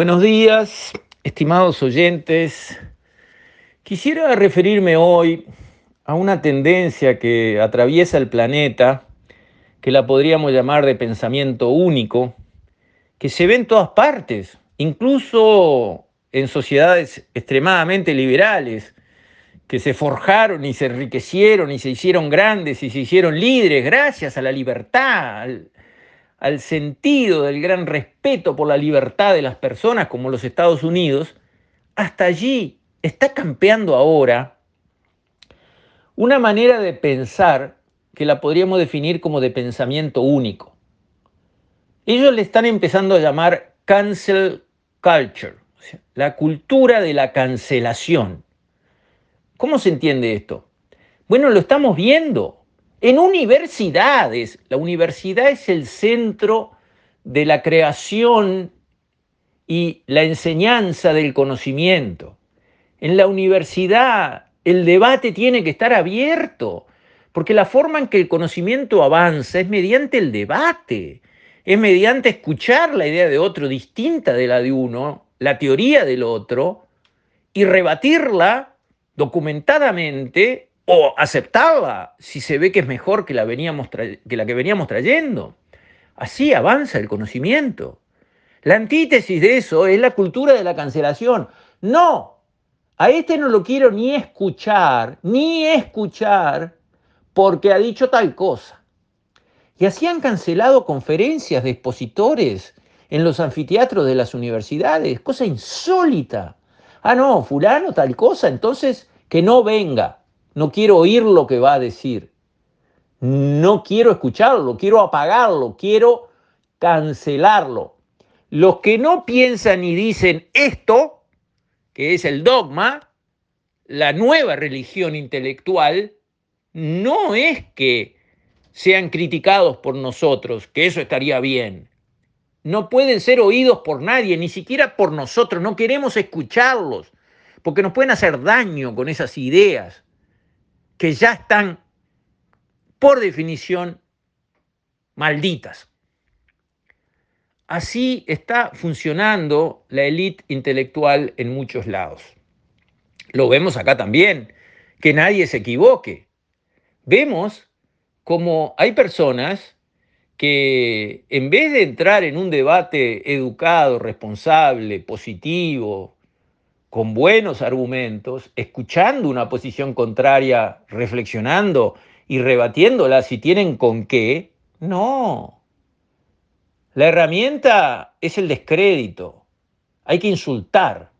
Buenos días, estimados oyentes. Quisiera referirme hoy a una tendencia que atraviesa el planeta, que la podríamos llamar de pensamiento único, que se ve en todas partes, incluso en sociedades extremadamente liberales, que se forjaron y se enriquecieron y se hicieron grandes y se hicieron líderes gracias a la libertad, al sentido del gran respeto por la libertad de las personas como los Estados Unidos, hasta allí está campeando ahora una manera de pensar que la podríamos definir como de pensamiento único. Ellos le están empezando a llamar cancel culture, la cultura de la cancelación. ¿Cómo se entiende esto? Bueno, lo estamos viendo. En universidades, la universidad es el centro de la creación y la enseñanza del conocimiento. En la universidad el debate tiene que estar abierto, porque la forma en que el conocimiento avanza es mediante el debate, es mediante escuchar la idea de otro distinta de la de uno, la teoría del otro, y rebatirla documentadamente o aceptarla si se ve que es mejor que la, veníamos que la que veníamos trayendo. Así avanza el conocimiento. La antítesis de eso es la cultura de la cancelación. No, a este no lo quiero ni escuchar, ni escuchar, porque ha dicho tal cosa. Y así han cancelado conferencias de expositores en los anfiteatros de las universidades, cosa insólita. Ah, no, fulano tal cosa, entonces que no venga. No quiero oír lo que va a decir. No quiero escucharlo, quiero apagarlo, quiero cancelarlo. Los que no piensan y dicen esto, que es el dogma, la nueva religión intelectual, no es que sean criticados por nosotros, que eso estaría bien. No pueden ser oídos por nadie, ni siquiera por nosotros. No queremos escucharlos porque nos pueden hacer daño con esas ideas que ya están, por definición, malditas. Así está funcionando la élite intelectual en muchos lados. Lo vemos acá también, que nadie se equivoque. Vemos como hay personas que en vez de entrar en un debate educado, responsable, positivo, con buenos argumentos, escuchando una posición contraria, reflexionando y rebatiéndola si tienen con qué, no. La herramienta es el descrédito. Hay que insultar.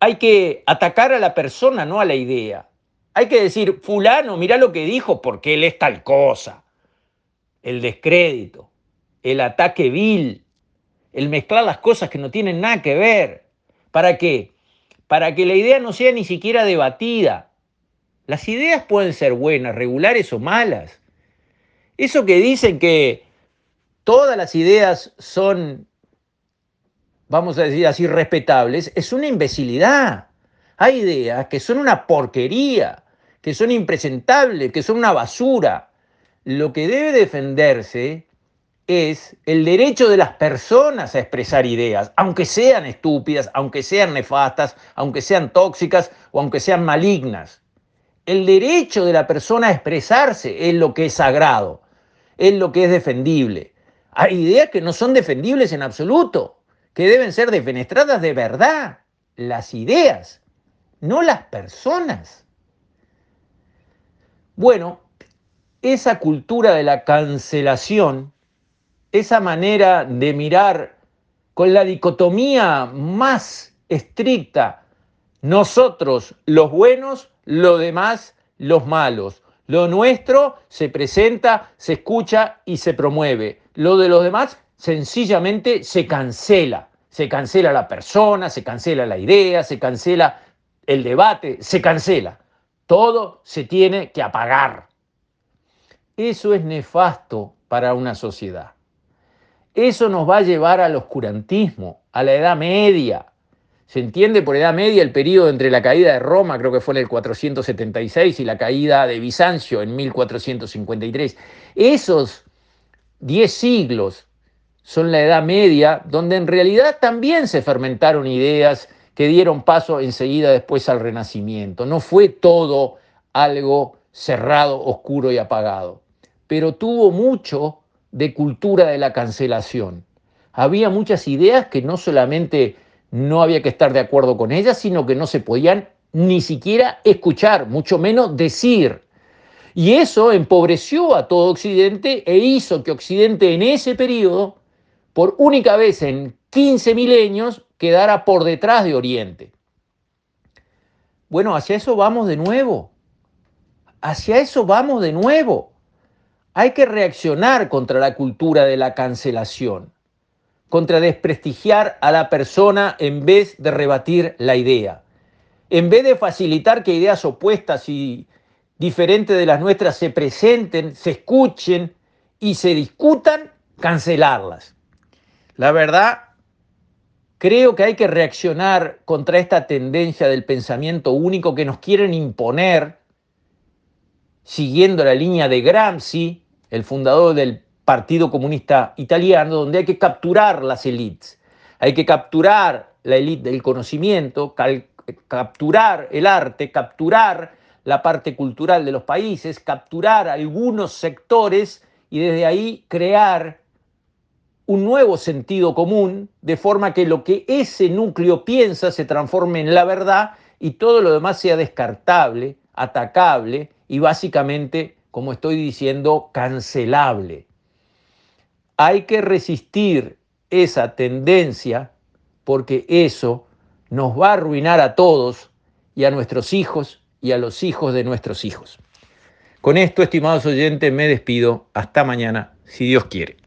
Hay que atacar a la persona, no a la idea. Hay que decir, fulano, mira lo que dijo porque él es tal cosa. El descrédito, el ataque vil, el mezclar las cosas que no tienen nada que ver. ¿Para qué? Para que la idea no sea ni siquiera debatida. Las ideas pueden ser buenas, regulares o malas. Eso que dicen que todas las ideas son, vamos a decir así, respetables, es una imbecilidad. Hay ideas que son una porquería, que son impresentables, que son una basura. Lo que debe defenderse es el derecho de las personas a expresar ideas, aunque sean estúpidas, aunque sean nefastas, aunque sean tóxicas o aunque sean malignas. El derecho de la persona a expresarse es lo que es sagrado, es lo que es defendible. Hay ideas que no son defendibles en absoluto, que deben ser defenestradas de verdad. Las ideas, no las personas. Bueno, esa cultura de la cancelación esa manera de mirar con la dicotomía más estricta, nosotros los buenos, lo demás los malos. Lo nuestro se presenta, se escucha y se promueve. Lo de los demás sencillamente se cancela. Se cancela la persona, se cancela la idea, se cancela el debate, se cancela. Todo se tiene que apagar. Eso es nefasto para una sociedad. Eso nos va a llevar al oscurantismo, a la Edad Media. Se entiende por Edad Media el periodo entre la caída de Roma, creo que fue en el 476, y la caída de Bizancio en 1453. Esos diez siglos son la Edad Media, donde en realidad también se fermentaron ideas que dieron paso enseguida después al Renacimiento. No fue todo algo cerrado, oscuro y apagado, pero tuvo mucho de cultura de la cancelación. Había muchas ideas que no solamente no había que estar de acuerdo con ellas, sino que no se podían ni siquiera escuchar, mucho menos decir. Y eso empobreció a todo Occidente e hizo que Occidente en ese periodo, por única vez en 15 milenios, quedara por detrás de Oriente. Bueno, hacia eso vamos de nuevo. Hacia eso vamos de nuevo. Hay que reaccionar contra la cultura de la cancelación, contra desprestigiar a la persona en vez de rebatir la idea, en vez de facilitar que ideas opuestas y diferentes de las nuestras se presenten, se escuchen y se discutan, cancelarlas. La verdad, creo que hay que reaccionar contra esta tendencia del pensamiento único que nos quieren imponer, siguiendo la línea de Gramsci, el fundador del Partido Comunista Italiano, donde hay que capturar las élites, hay que capturar la élite del conocimiento, capturar el arte, capturar la parte cultural de los países, capturar algunos sectores y desde ahí crear un nuevo sentido común, de forma que lo que ese núcleo piensa se transforme en la verdad y todo lo demás sea descartable, atacable y básicamente, como estoy diciendo, cancelable. Hay que resistir esa tendencia porque eso nos va a arruinar a todos y a nuestros hijos y a los hijos de nuestros hijos. Con esto, estimados oyentes, me despido. Hasta mañana, si Dios quiere.